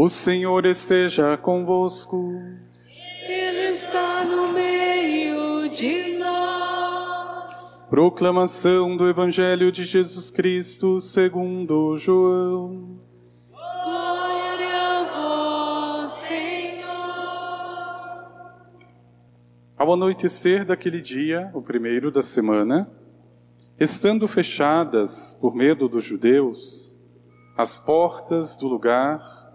O Senhor esteja convosco. Ele está no meio de nós. Proclamação do Evangelho de Jesus Cristo segundo João. Glória a vós, Senhor. Ao anoitecer daquele dia, o primeiro da semana, estando fechadas, por medo dos judeus, as portas do lugar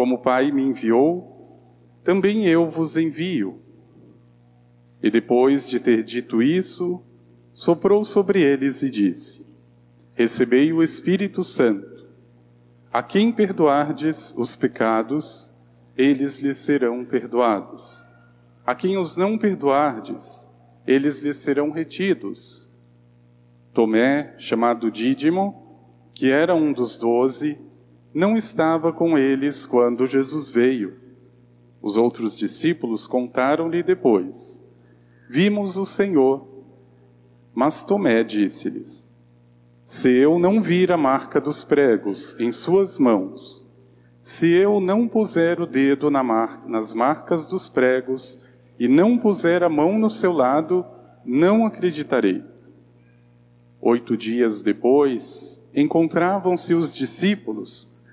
Como o Pai me enviou, também eu vos envio. E depois de ter dito isso, soprou sobre eles e disse: Recebei o Espírito Santo. A quem perdoardes os pecados, eles lhes serão perdoados. A quem os não perdoardes, eles lhes serão retidos. Tomé, chamado Dídimo, que era um dos doze, não estava com eles quando Jesus veio. Os outros discípulos contaram-lhe depois: Vimos o Senhor. Mas Tomé disse-lhes: Se eu não vir a marca dos pregos em suas mãos, se eu não puser o dedo na mar nas marcas dos pregos e não puser a mão no seu lado, não acreditarei. Oito dias depois, encontravam-se os discípulos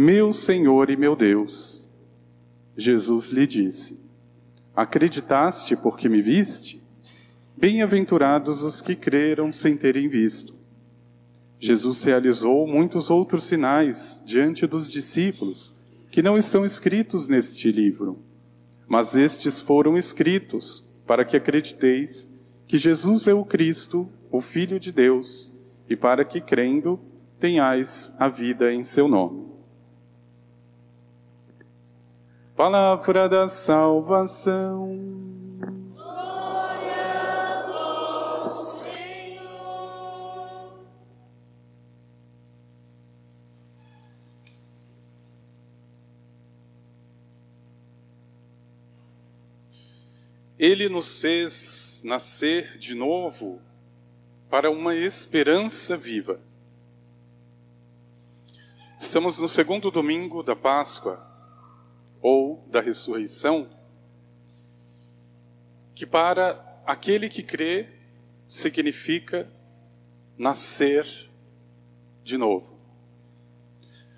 meu Senhor e meu Deus. Jesus lhe disse: Acreditaste porque me viste? Bem-aventurados os que creram sem terem visto. Jesus realizou muitos outros sinais diante dos discípulos que não estão escritos neste livro, mas estes foram escritos para que acrediteis que Jesus é o Cristo, o Filho de Deus, e para que, crendo, tenhais a vida em seu nome. Palavra da salvação. Glória Senhor. Ele nos fez nascer de novo para uma esperança viva. Estamos no segundo domingo da Páscoa ou da ressurreição, que para aquele que crê significa nascer de novo.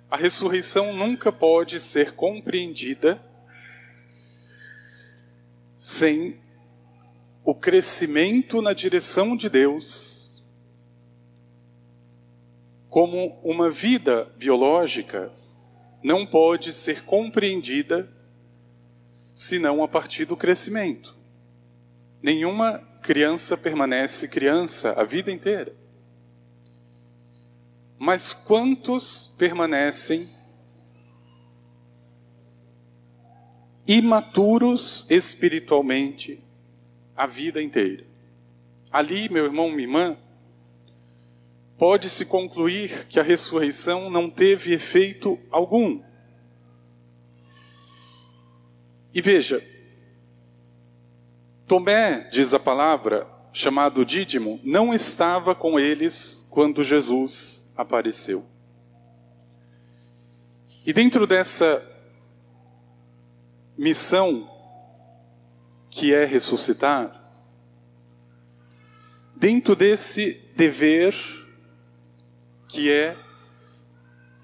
A ressurreição nunca pode ser compreendida sem o crescimento na direção de Deus, como uma vida biológica não pode ser compreendida senão a partir do crescimento. Nenhuma criança permanece criança a vida inteira. Mas quantos permanecem imaturos espiritualmente a vida inteira? Ali, meu irmão, minha irmã, pode-se concluir que a ressurreição não teve efeito algum. E veja, Tomé, diz a palavra, chamado Dídimo, não estava com eles quando Jesus apareceu. E dentro dessa missão que é ressuscitar, dentro desse dever que é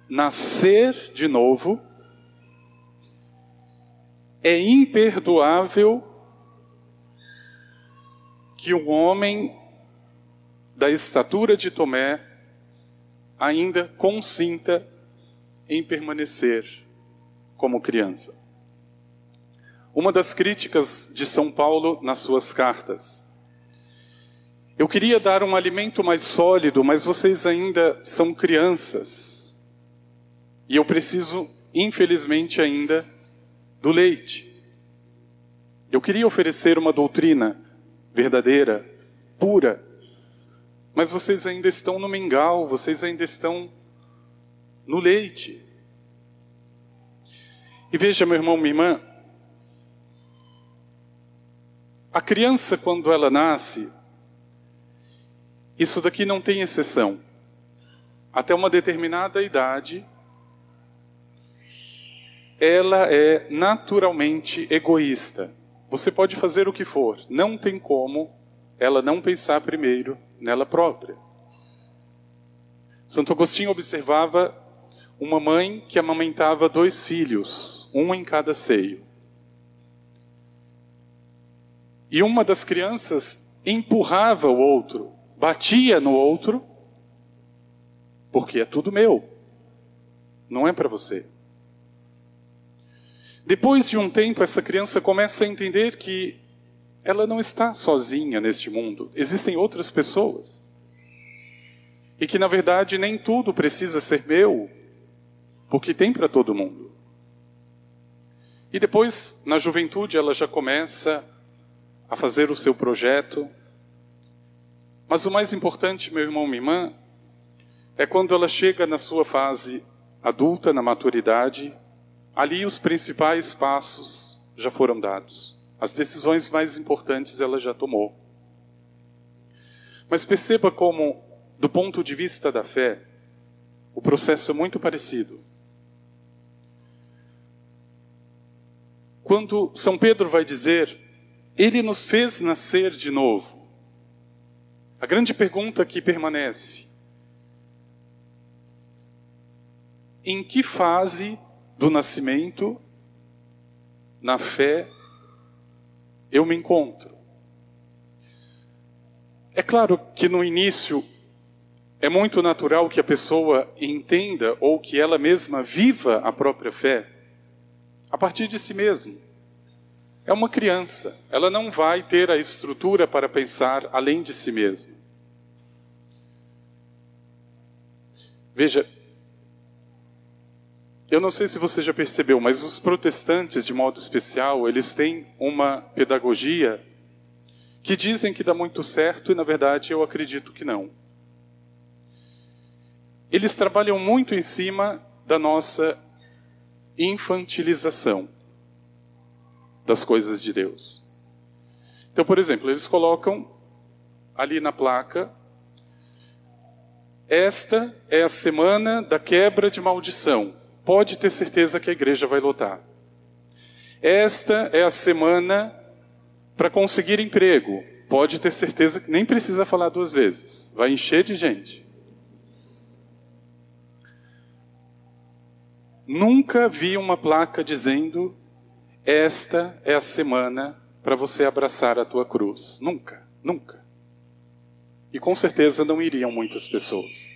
nascer de novo, é imperdoável que um homem da estatura de Tomé ainda consinta em permanecer como criança. Uma das críticas de São Paulo nas suas cartas. Eu queria dar um alimento mais sólido, mas vocês ainda são crianças. E eu preciso, infelizmente, ainda do leite. Eu queria oferecer uma doutrina verdadeira, pura, mas vocês ainda estão no mingau, vocês ainda estão no leite. E veja, meu irmão, minha irmã, a criança, quando ela nasce, isso daqui não tem exceção. Até uma determinada idade, ela é naturalmente egoísta. Você pode fazer o que for, não tem como ela não pensar primeiro nela própria. Santo Agostinho observava uma mãe que amamentava dois filhos, um em cada seio. E uma das crianças empurrava o outro, batia no outro, porque é tudo meu, não é para você. Depois de um tempo, essa criança começa a entender que ela não está sozinha neste mundo, existem outras pessoas. E que, na verdade, nem tudo precisa ser meu, porque tem para todo mundo. E depois, na juventude, ela já começa a fazer o seu projeto. Mas o mais importante, meu irmão, minha irmã, é quando ela chega na sua fase adulta, na maturidade, Ali os principais passos já foram dados. As decisões mais importantes ela já tomou. Mas perceba como, do ponto de vista da fé, o processo é muito parecido. Quando São Pedro vai dizer, Ele nos fez nascer de novo. A grande pergunta que permanece: em que fase do nascimento, na fé, eu me encontro. É claro que no início é muito natural que a pessoa entenda ou que ela mesma viva a própria fé a partir de si mesma. É uma criança, ela não vai ter a estrutura para pensar além de si mesma. Veja, eu não sei se você já percebeu, mas os protestantes, de modo especial, eles têm uma pedagogia que dizem que dá muito certo e, na verdade, eu acredito que não. Eles trabalham muito em cima da nossa infantilização das coisas de Deus. Então, por exemplo, eles colocam ali na placa: esta é a semana da quebra de maldição pode ter certeza que a igreja vai lotar. Esta é a semana para conseguir emprego. Pode ter certeza que nem precisa falar duas vezes. Vai encher de gente. Nunca vi uma placa dizendo: Esta é a semana para você abraçar a tua cruz. Nunca, nunca. E com certeza não iriam muitas pessoas.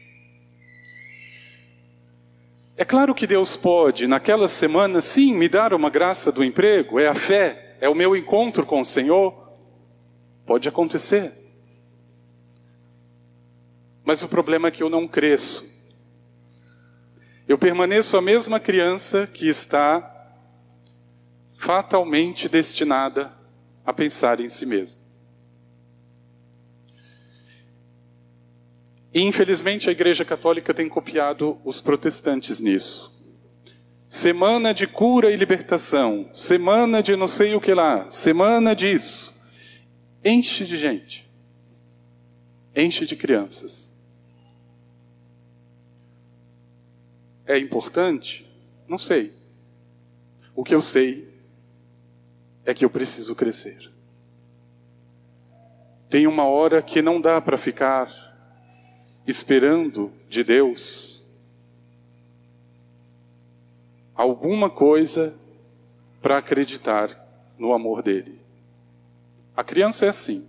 É claro que Deus pode, naquela semana, sim, me dar uma graça do emprego, é a fé, é o meu encontro com o Senhor. Pode acontecer. Mas o problema é que eu não cresço. Eu permaneço a mesma criança que está fatalmente destinada a pensar em si mesma. E infelizmente a Igreja Católica tem copiado os protestantes nisso. Semana de cura e libertação, semana de não sei o que lá, semana disso. Enche de gente, enche de crianças. É importante? Não sei. O que eu sei é que eu preciso crescer. Tem uma hora que não dá para ficar esperando de Deus alguma coisa para acreditar no amor dele. A criança é assim.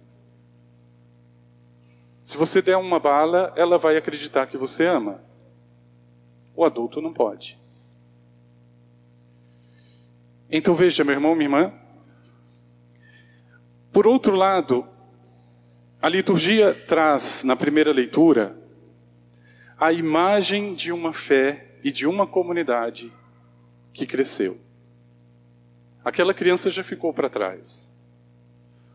Se você der uma bala, ela vai acreditar que você ama. O adulto não pode. Então veja, meu irmão, minha irmã. Por outro lado, a liturgia traz na primeira leitura a imagem de uma fé e de uma comunidade que cresceu. Aquela criança já ficou para trás.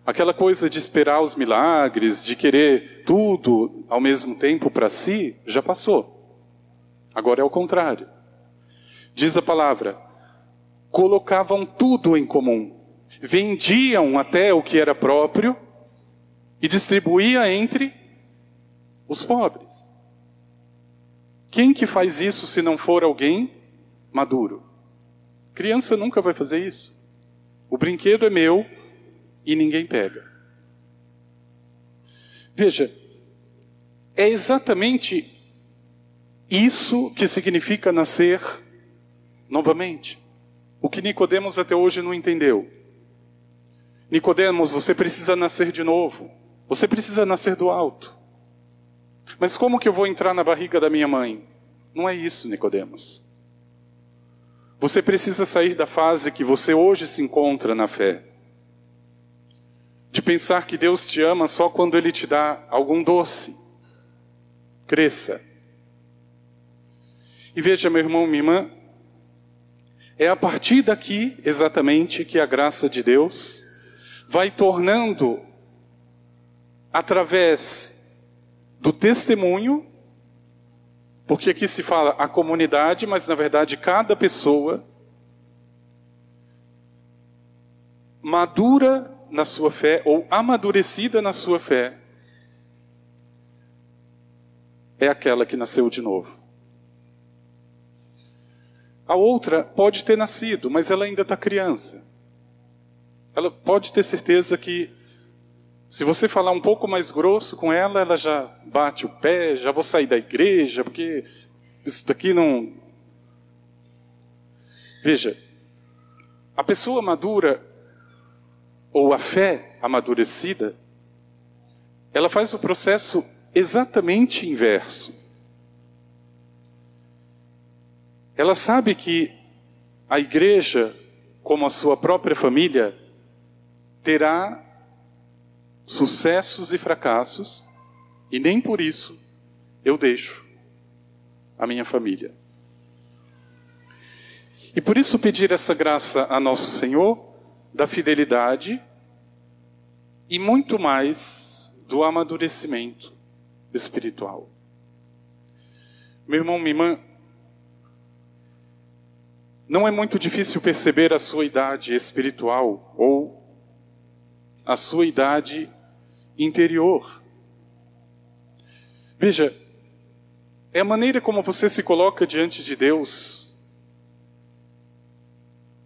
Aquela coisa de esperar os milagres, de querer tudo ao mesmo tempo para si, já passou. Agora é o contrário. Diz a palavra: colocavam tudo em comum, vendiam até o que era próprio e distribuía entre os pobres. Quem que faz isso se não for alguém maduro? Criança nunca vai fazer isso. O brinquedo é meu, e ninguém pega. Veja, é exatamente isso que significa nascer novamente. O que Nicodemos até hoje não entendeu. Nicodemos, você precisa nascer de novo. Você precisa nascer do alto. Mas como que eu vou entrar na barriga da minha mãe? Não é isso, Nicodemos. Você precisa sair da fase que você hoje se encontra na fé de pensar que Deus te ama só quando Ele te dá algum doce. Cresça. E veja, meu irmão, minha irmã, é a partir daqui exatamente que a graça de Deus vai tornando, através do testemunho, porque aqui se fala a comunidade, mas na verdade cada pessoa madura na sua fé ou amadurecida na sua fé é aquela que nasceu de novo. A outra pode ter nascido, mas ela ainda está criança. Ela pode ter certeza que, se você falar um pouco mais grosso com ela, ela já bate o pé, já vou sair da igreja, porque isso daqui não. Veja, a pessoa madura ou a fé amadurecida, ela faz o processo exatamente inverso. Ela sabe que a igreja, como a sua própria família, terá sucessos e fracassos, e nem por isso eu deixo a minha família. E por isso pedir essa graça a nosso Senhor da fidelidade e muito mais do amadurecimento espiritual. Meu irmão, minha irmã, não é muito difícil perceber a sua idade espiritual ou a sua idade interior. Veja, é a maneira como você se coloca diante de Deus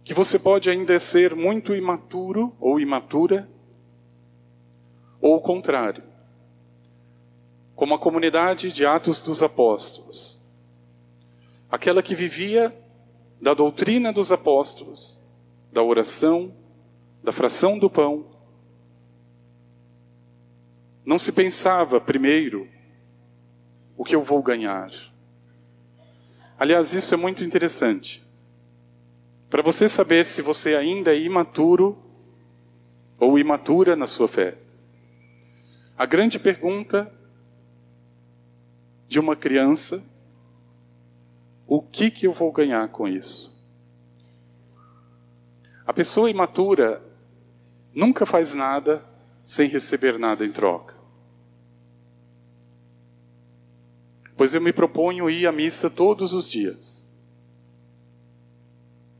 que você pode ainda ser muito imaturo ou imatura, ou o contrário, como a comunidade de Atos dos Apóstolos, aquela que vivia da doutrina dos apóstolos, da oração, da fração do pão. Não se pensava primeiro o que eu vou ganhar. Aliás, isso é muito interessante. Para você saber se você ainda é imaturo ou imatura na sua fé. A grande pergunta de uma criança: o que, que eu vou ganhar com isso? A pessoa imatura nunca faz nada sem receber nada em troca. Pois eu me proponho ir à missa todos os dias.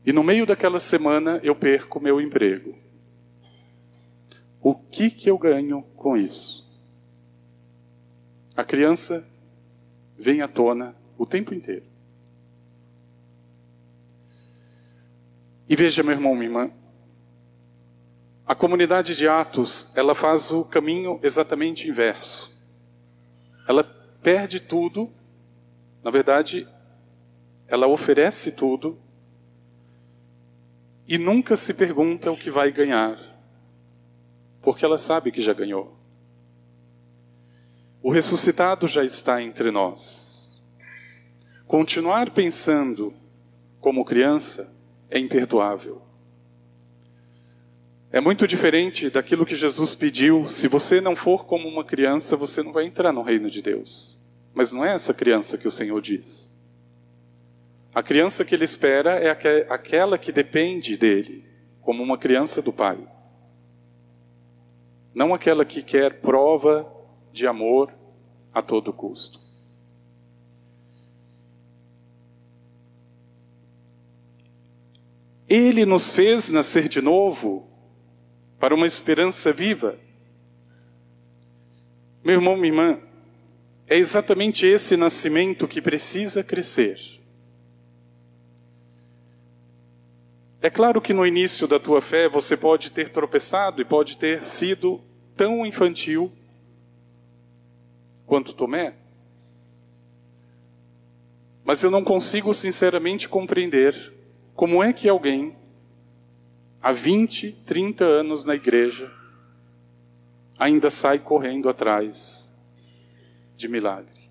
E no meio daquela semana eu perco meu emprego. O que que eu ganho com isso? A criança vem à tona o tempo inteiro. E veja, meu irmão, minha irmã, a comunidade de Atos, ela faz o caminho exatamente inverso. Ela perde tudo, na verdade, ela oferece tudo e nunca se pergunta o que vai ganhar, porque ela sabe que já ganhou. O ressuscitado já está entre nós. Continuar pensando como criança é imperdoável. É muito diferente daquilo que Jesus pediu: se você não for como uma criança, você não vai entrar no reino de Deus. Mas não é essa criança que o Senhor diz. A criança que ele espera é aquela que depende dele, como uma criança do pai. Não aquela que quer prova de amor a todo custo. Ele nos fez nascer de novo para uma esperança viva. Meu irmão, minha irmã, é exatamente esse nascimento que precisa crescer. É claro que no início da tua fé você pode ter tropeçado e pode ter sido tão infantil quanto Tomé. Mas eu não consigo sinceramente compreender como é que alguém há 20, 30 anos na igreja, ainda sai correndo atrás de milagre.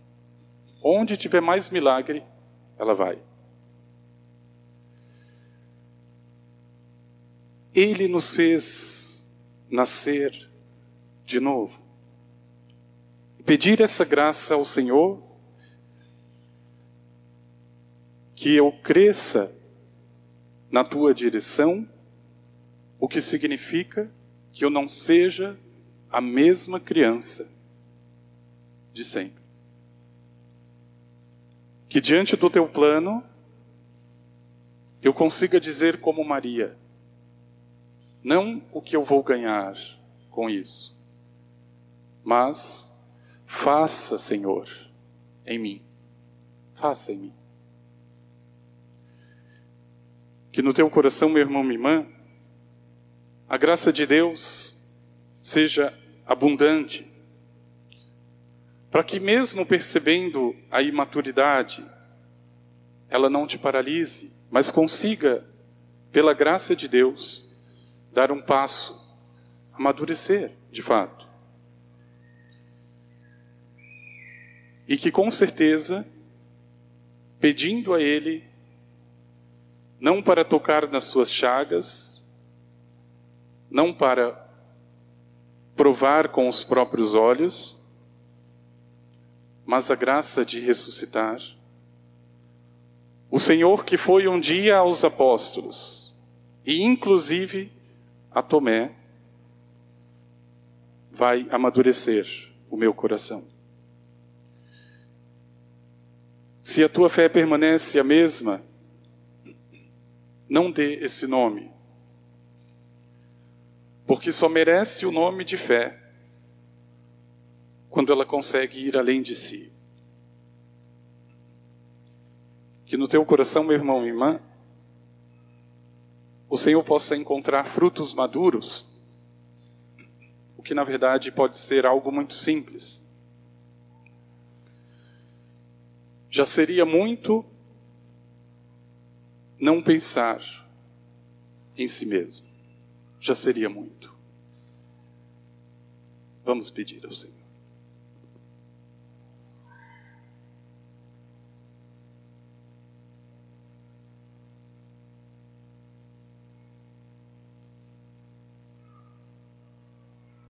Onde tiver mais milagre, ela vai. Ele nos fez nascer de novo. Pedir essa graça ao Senhor, que eu cresça na tua direção o que significa que eu não seja a mesma criança de sempre. Que diante do teu plano, eu consiga dizer como Maria, não o que eu vou ganhar com isso, mas faça, Senhor, em mim. Faça em mim. Que no teu coração, meu irmão, minha irmã, a graça de Deus seja abundante, para que, mesmo percebendo a imaturidade, ela não te paralise, mas consiga, pela graça de Deus, dar um passo, amadurecer de fato. E que com certeza, pedindo a Ele, não para tocar nas suas chagas, não para provar com os próprios olhos, mas a graça de ressuscitar. O Senhor que foi um dia aos apóstolos, e inclusive a Tomé, vai amadurecer o meu coração. Se a tua fé permanece a mesma, não dê esse nome porque só merece o nome de fé quando ela consegue ir além de si. Que no teu coração, meu irmão e irmã, o Senhor possa encontrar frutos maduros, o que na verdade pode ser algo muito simples. Já seria muito não pensar em si mesmo já seria muito. Vamos pedir ao Senhor.